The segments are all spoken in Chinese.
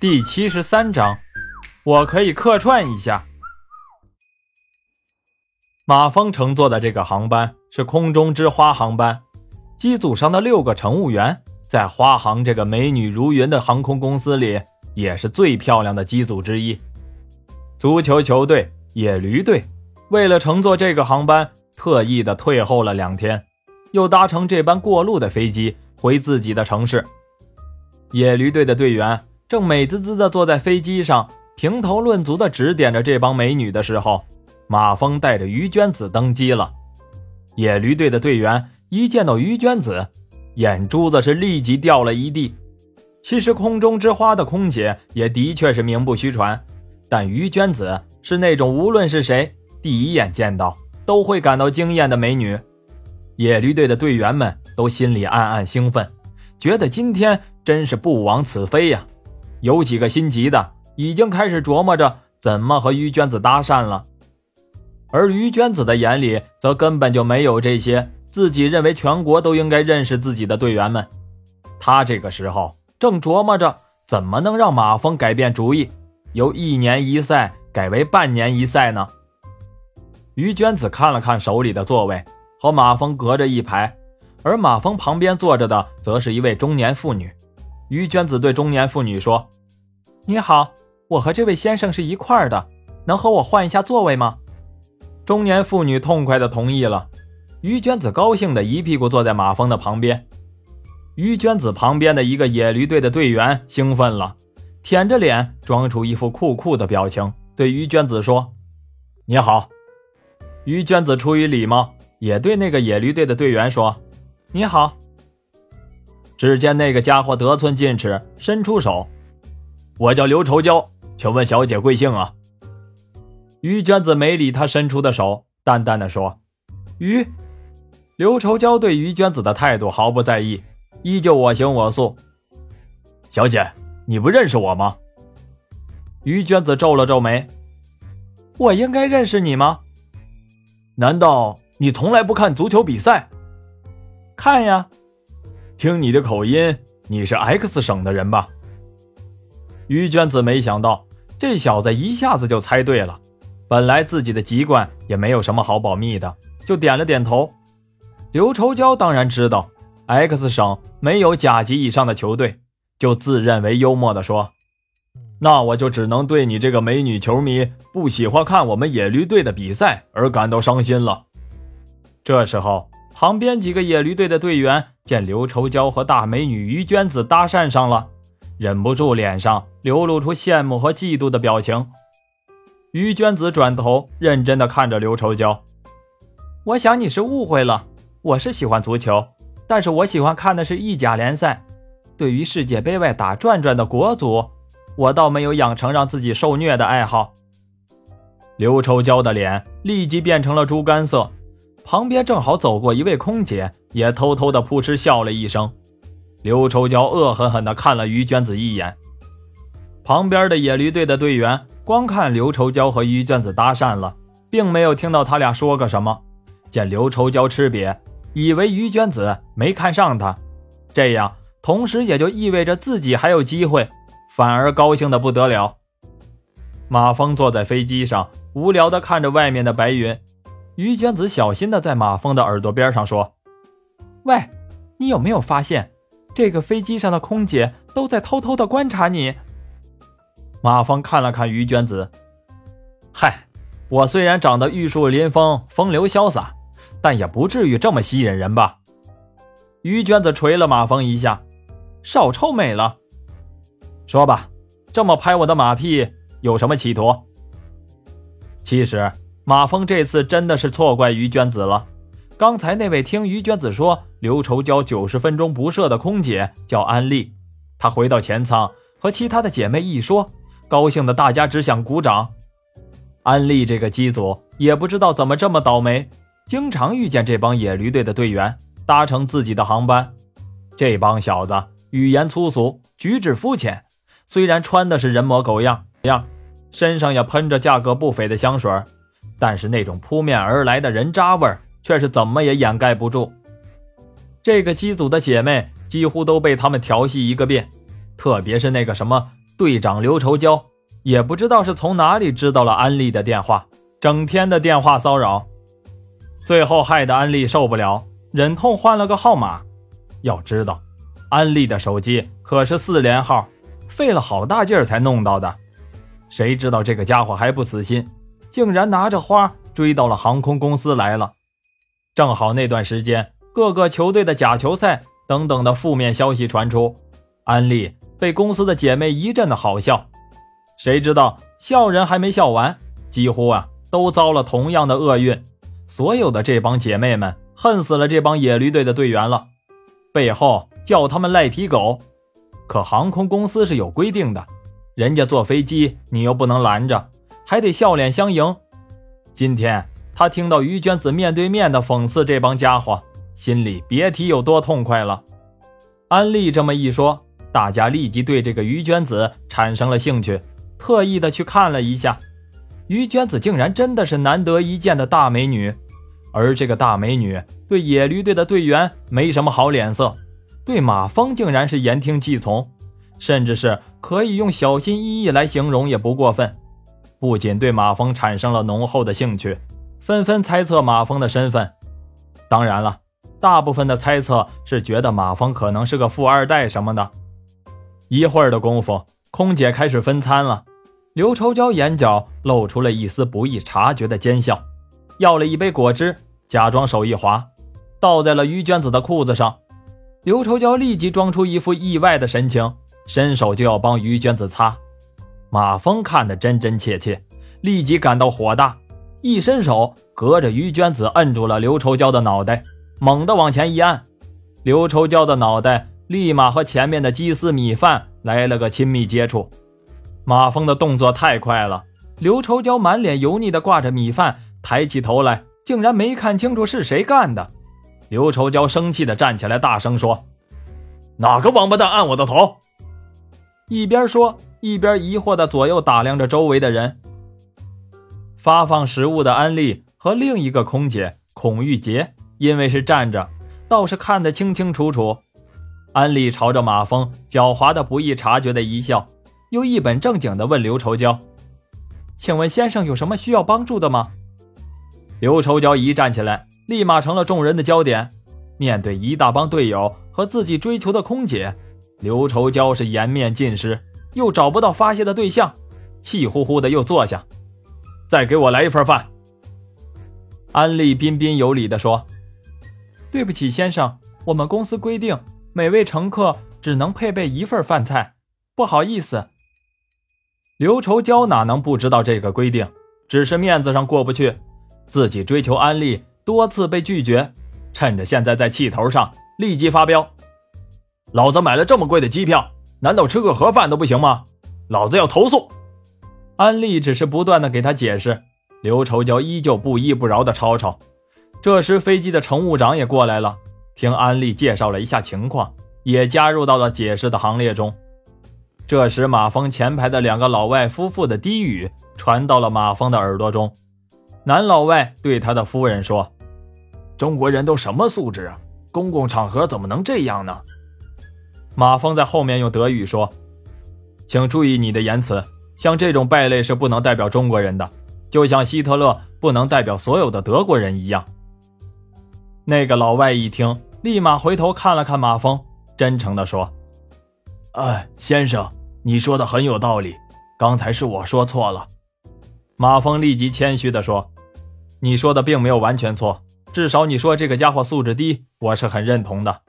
第七十三章，我可以客串一下。马峰乘坐的这个航班是空中之花航班，机组上的六个乘务员在花航这个美女如云的航空公司里，也是最漂亮的机组之一。足球球队野驴队为了乘坐这个航班，特意的退后了两天，又搭乘这班过路的飞机回自己的城市。野驴队的队员。正美滋滋地坐在飞机上，评头论足地指点着这帮美女的时候，马峰带着于娟子登机了。野驴队的队员一见到于娟子，眼珠子是立即掉了一地。其实空中之花的空姐也的确是名不虚传，但于娟子是那种无论是谁第一眼见到都会感到惊艳的美女。野驴队的队员们都心里暗暗兴奋，觉得今天真是不枉此飞呀。有几个心急的，已经开始琢磨着怎么和于娟子搭讪了，而于娟子的眼里则根本就没有这些自己认为全国都应该认识自己的队员们。他这个时候正琢磨着怎么能让马峰改变主意，由一年一赛改为半年一赛呢？于娟子看了看手里的座位，和马峰隔着一排，而马峰旁边坐着的则是一位中年妇女。于娟子对中年妇女说：“你好，我和这位先生是一块儿的，能和我换一下座位吗？”中年妇女痛快的同意了。于娟子高兴的一屁股坐在马蜂的旁边。于娟子旁边的一个野驴队的队员兴奋了，舔着脸装出一副酷酷的表情，对于娟子说：“你好。”于娟子出于礼貌，也对那个野驴队的队员说：“你好。”只见那个家伙得寸进尺，伸出手：“我叫刘愁娇，请问小姐贵姓啊？”于娟子没理他伸出的手，淡淡的说：“于。”刘愁娇对于娟子的态度毫不在意，依旧我行我素。“小姐，你不认识我吗？”于娟子皱了皱眉：“我应该认识你吗？难道你从来不看足球比赛？”“看呀。”听你的口音，你是 X 省的人吧？于娟子没想到这小子一下子就猜对了。本来自己的籍贯也没有什么好保密的，就点了点头。刘愁娇当然知道 X 省没有甲级以上的球队，就自认为幽默的说：“那我就只能对你这个美女球迷不喜欢看我们野驴队的比赛而感到伤心了。”这时候。旁边几个野驴队的队员见刘愁娇和大美女于娟子搭讪上了，忍不住脸上流露出羡慕和嫉妒的表情。于娟子转头认真的看着刘愁娇：“我想你是误会了，我是喜欢足球，但是我喜欢看的是意甲联赛。对于世界杯外打转转的国足，我倒没有养成让自己受虐的爱好。”刘愁娇的脸立即变成了猪肝色。旁边正好走过一位空姐，也偷偷的扑哧笑了一声。刘愁娇恶狠狠地看了于娟子一眼。旁边的野驴队的队员光看刘愁娇和于娟子搭讪了，并没有听到他俩说个什么。见刘愁娇吃瘪，以为于娟子没看上他，这样同时也就意味着自己还有机会，反而高兴的不得了。马峰坐在飞机上，无聊的看着外面的白云。于娟子小心的在马峰的耳朵边上说：“喂，你有没有发现，这个飞机上的空姐都在偷偷的观察你？”马峰看了看于娟子，嗨，我虽然长得玉树临风、风流潇洒，但也不至于这么吸引人吧？于娟子捶了马峰一下，少臭美了。说吧，这么拍我的马屁有什么企图？其实。马峰这次真的是错怪于娟子了。刚才那位听于娟子说刘愁娇九十分钟不射的空姐叫安利，她回到前舱和其他的姐妹一说，高兴的大家只想鼓掌。安利这个机组也不知道怎么这么倒霉，经常遇见这帮野驴队的队员搭乘自己的航班。这帮小子语言粗俗，举止肤浅，虽然穿的是人模狗样样，身上也喷着价格不菲的香水。但是那种扑面而来的人渣味儿，却是怎么也掩盖不住。这个机组的姐妹几乎都被他们调戏一个遍，特别是那个什么队长刘愁娇也不知道是从哪里知道了安利的电话，整天的电话骚扰，最后害得安利受不了，忍痛换了个号码。要知道，安利的手机可是四连号，费了好大劲儿才弄到的。谁知道这个家伙还不死心，竟然拿着花追到了航空公司来了。正好那段时间，各个球队的假球赛等等的负面消息传出，安利被公司的姐妹一阵的好笑。谁知道笑人还没笑完，几乎啊都遭了同样的厄运。所有的这帮姐妹们恨死了这帮野驴队的队员了，背后叫他们赖皮狗。可航空公司是有规定的，人家坐飞机你又不能拦着，还得笑脸相迎。今天。他听到于娟子面对面的讽刺这帮家伙，心里别提有多痛快了。安利这么一说，大家立即对这个于娟子产生了兴趣，特意的去看了一下。于娟子竟然真的是难得一见的大美女，而这个大美女对野驴队的队员没什么好脸色，对马蜂竟然是言听计从，甚至是可以用小心翼翼来形容也不过分。不仅对马蜂产生了浓厚的兴趣。纷纷猜测马蜂的身份，当然了，大部分的猜测是觉得马蜂可能是个富二代什么的。一会儿的功夫，空姐开始分餐了。刘愁娇眼角露出了一丝不易察觉的奸笑，要了一杯果汁，假装手一滑，倒在了于娟子的裤子上。刘愁娇立即装出一副意外的神情，伸手就要帮于娟子擦。马蜂看得真真切切，立即感到火大。一伸手，隔着于娟子摁住了刘愁娇的脑袋，猛地往前一按，刘愁娇的脑袋立马和前面的鸡丝米饭来了个亲密接触。马蜂的动作太快了，刘愁娇满脸油腻的挂着米饭，抬起头来，竟然没看清楚是谁干的。刘愁娇生气的站起来，大声说：“哪个王八蛋按我的头？”一边说，一边疑惑的左右打量着周围的人。发放食物的安利和另一个空姐孔玉洁，因为是站着，倒是看得清清楚楚。安利朝着马蜂狡猾的不易察觉的一笑，又一本正经地问刘愁娇：“请问先生有什么需要帮助的吗？”刘愁娇一站起来，立马成了众人的焦点。面对一大帮队友和自己追求的空姐，刘愁娇是颜面尽失，又找不到发泄的对象，气呼呼的又坐下。再给我来一份饭。”安利彬彬有礼地说。“对不起，先生，我们公司规定，每位乘客只能配备一份饭菜，不好意思。”刘愁娇哪能不知道这个规定？只是面子上过不去，自己追求安利多次被拒绝，趁着现在在气头上，立即发飙：“老子买了这么贵的机票，难道吃个盒饭都不行吗？老子要投诉！”安利只是不断的给他解释，刘愁娇依旧不依不饶的吵吵。这时，飞机的乘务长也过来了，听安利介绍了一下情况，也加入到了解释的行列中。这时，马蜂前排的两个老外夫妇的低语传到了马蜂的耳朵中。男老外对他的夫人说：“中国人都什么素质啊？公共场合怎么能这样呢？”马蜂在后面用德语说：“请注意你的言辞。”像这种败类是不能代表中国人的，就像希特勒不能代表所有的德国人一样。那个老外一听，立马回头看了看马蜂，真诚地说：“哎，先生，你说的很有道理，刚才是我说错了。”马蜂立即谦虚地说：“你说的并没有完全错，至少你说这个家伙素质低，我是很认同的。”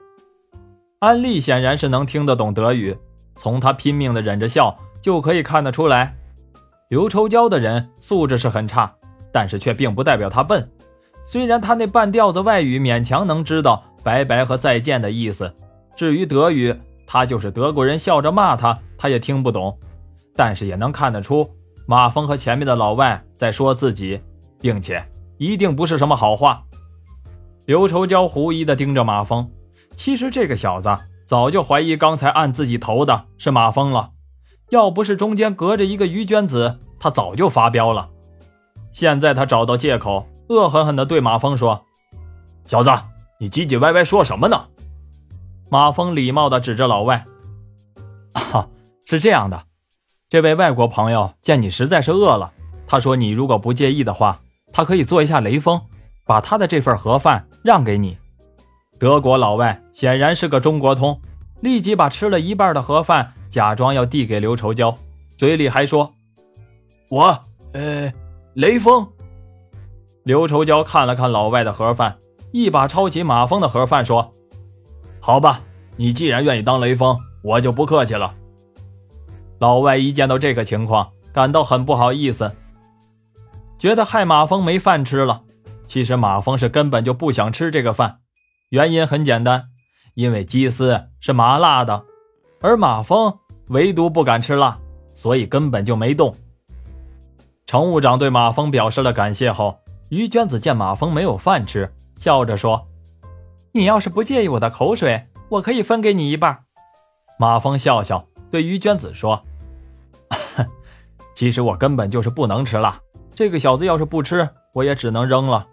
安利显然是能听得懂德语，从他拼命的忍着笑。就可以看得出来，刘愁娇的人素质是很差，但是却并不代表他笨。虽然他那半吊子外语勉强能知道“拜拜”和“再见”的意思，至于德语，他就是德国人笑着骂他，他也听不懂。但是也能看得出，马蜂和前面的老外在说自己，并且一定不是什么好话。刘愁娇狐疑地盯着马蜂，其实这个小子早就怀疑刚才按自己头的是马蜂了。要不是中间隔着一个于娟子，他早就发飙了。现在他找到借口，恶狠狠地对马蜂说：“小子，你唧唧歪歪说什么呢？”马蜂礼貌地指着老外：“ 啊，是这样的，这位外国朋友见你实在是饿了，他说你如果不介意的话，他可以做一下雷锋，把他的这份盒饭让给你。”德国老外显然是个中国通，立即把吃了一半的盒饭假装要递给刘愁娇，嘴里还说：“我，呃，雷锋。”刘愁娇看了看老外的盒饭，一把抄起马蜂的盒饭说：“好吧，你既然愿意当雷锋，我就不客气了。”老外一见到这个情况，感到很不好意思，觉得害马蜂没饭吃了。其实马蜂是根本就不想吃这个饭。原因很简单，因为鸡丝是麻辣的，而马蜂唯独不敢吃辣，所以根本就没动。乘务长对马蜂表示了感谢后，于娟子见马蜂没有饭吃，笑着说：“你要是不介意我的口水，我可以分给你一半。”马蜂笑笑对于娟子说：“其实我根本就是不能吃辣，这个小子要是不吃，我也只能扔了。”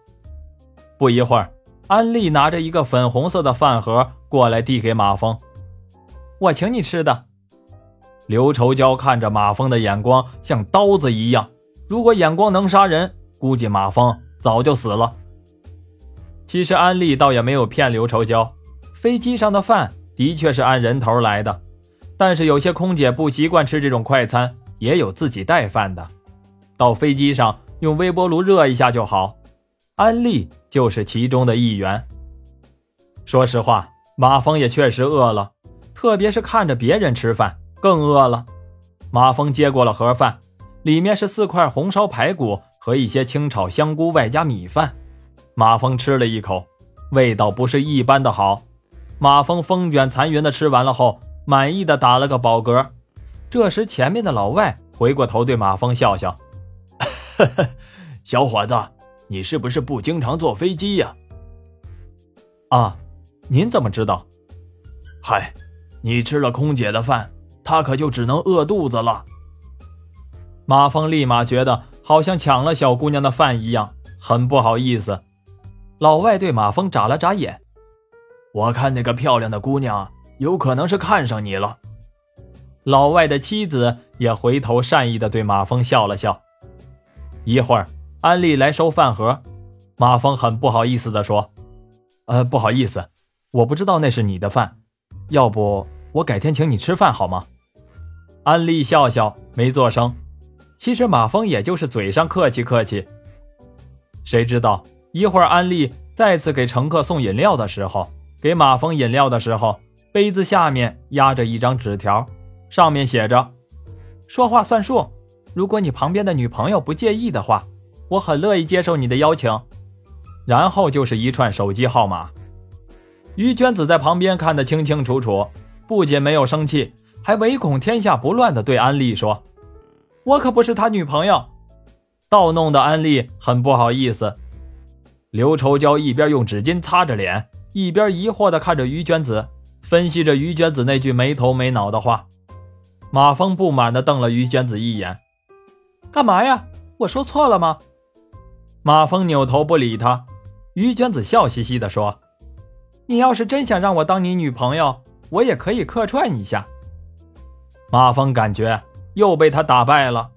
不一会儿。安利拿着一个粉红色的饭盒过来，递给马蜂：“我请你吃的。”刘愁娇看着马蜂的眼光像刀子一样，如果眼光能杀人，估计马蜂早就死了。其实安利倒也没有骗刘愁娇，飞机上的饭的确是按人头来的，但是有些空姐不习惯吃这种快餐，也有自己带饭的，到飞机上用微波炉热一下就好。安利就是其中的一员。说实话，马蜂也确实饿了，特别是看着别人吃饭，更饿了。马蜂接过了盒饭，里面是四块红烧排骨和一些清炒香菇，外加米饭。马蜂吃了一口，味道不是一般的好。马蜂风卷残云的吃完了后，满意的打了个饱嗝。这时，前面的老外回过头对马蜂笑笑：“小伙子。”你是不是不经常坐飞机呀？啊，您怎么知道？嗨，你吃了空姐的饭，他可就只能饿肚子了。马蜂立马觉得好像抢了小姑娘的饭一样，很不好意思。老外对马蜂眨了眨眼，我看那个漂亮的姑娘有可能是看上你了。老外的妻子也回头善意的对马蜂笑了笑。一会儿。安利来收饭盒，马蜂很不好意思地说：“呃，不好意思，我不知道那是你的饭，要不我改天请你吃饭好吗？”安利笑笑没做声。其实马蜂也就是嘴上客气客气。谁知道一会儿安利再次给乘客送饮料的时候，给马蜂饮料的时候，杯子下面压着一张纸条，上面写着：“说话算数，如果你旁边的女朋友不介意的话。”我很乐意接受你的邀请，然后就是一串手机号码。于娟子在旁边看得清清楚楚，不仅没有生气，还唯恐天下不乱的对安利说：“我可不是他女朋友。”倒弄得安利很不好意思。刘愁娇一边用纸巾擦着脸，一边疑惑地看着于娟子，分析着于娟子那句没头没脑的话。马峰不满地瞪了于娟子一眼：“干嘛呀？我说错了吗？”马峰扭头不理他，于娟子笑嘻嘻地说：“你要是真想让我当你女朋友，我也可以客串一下。”马蜂感觉又被他打败了。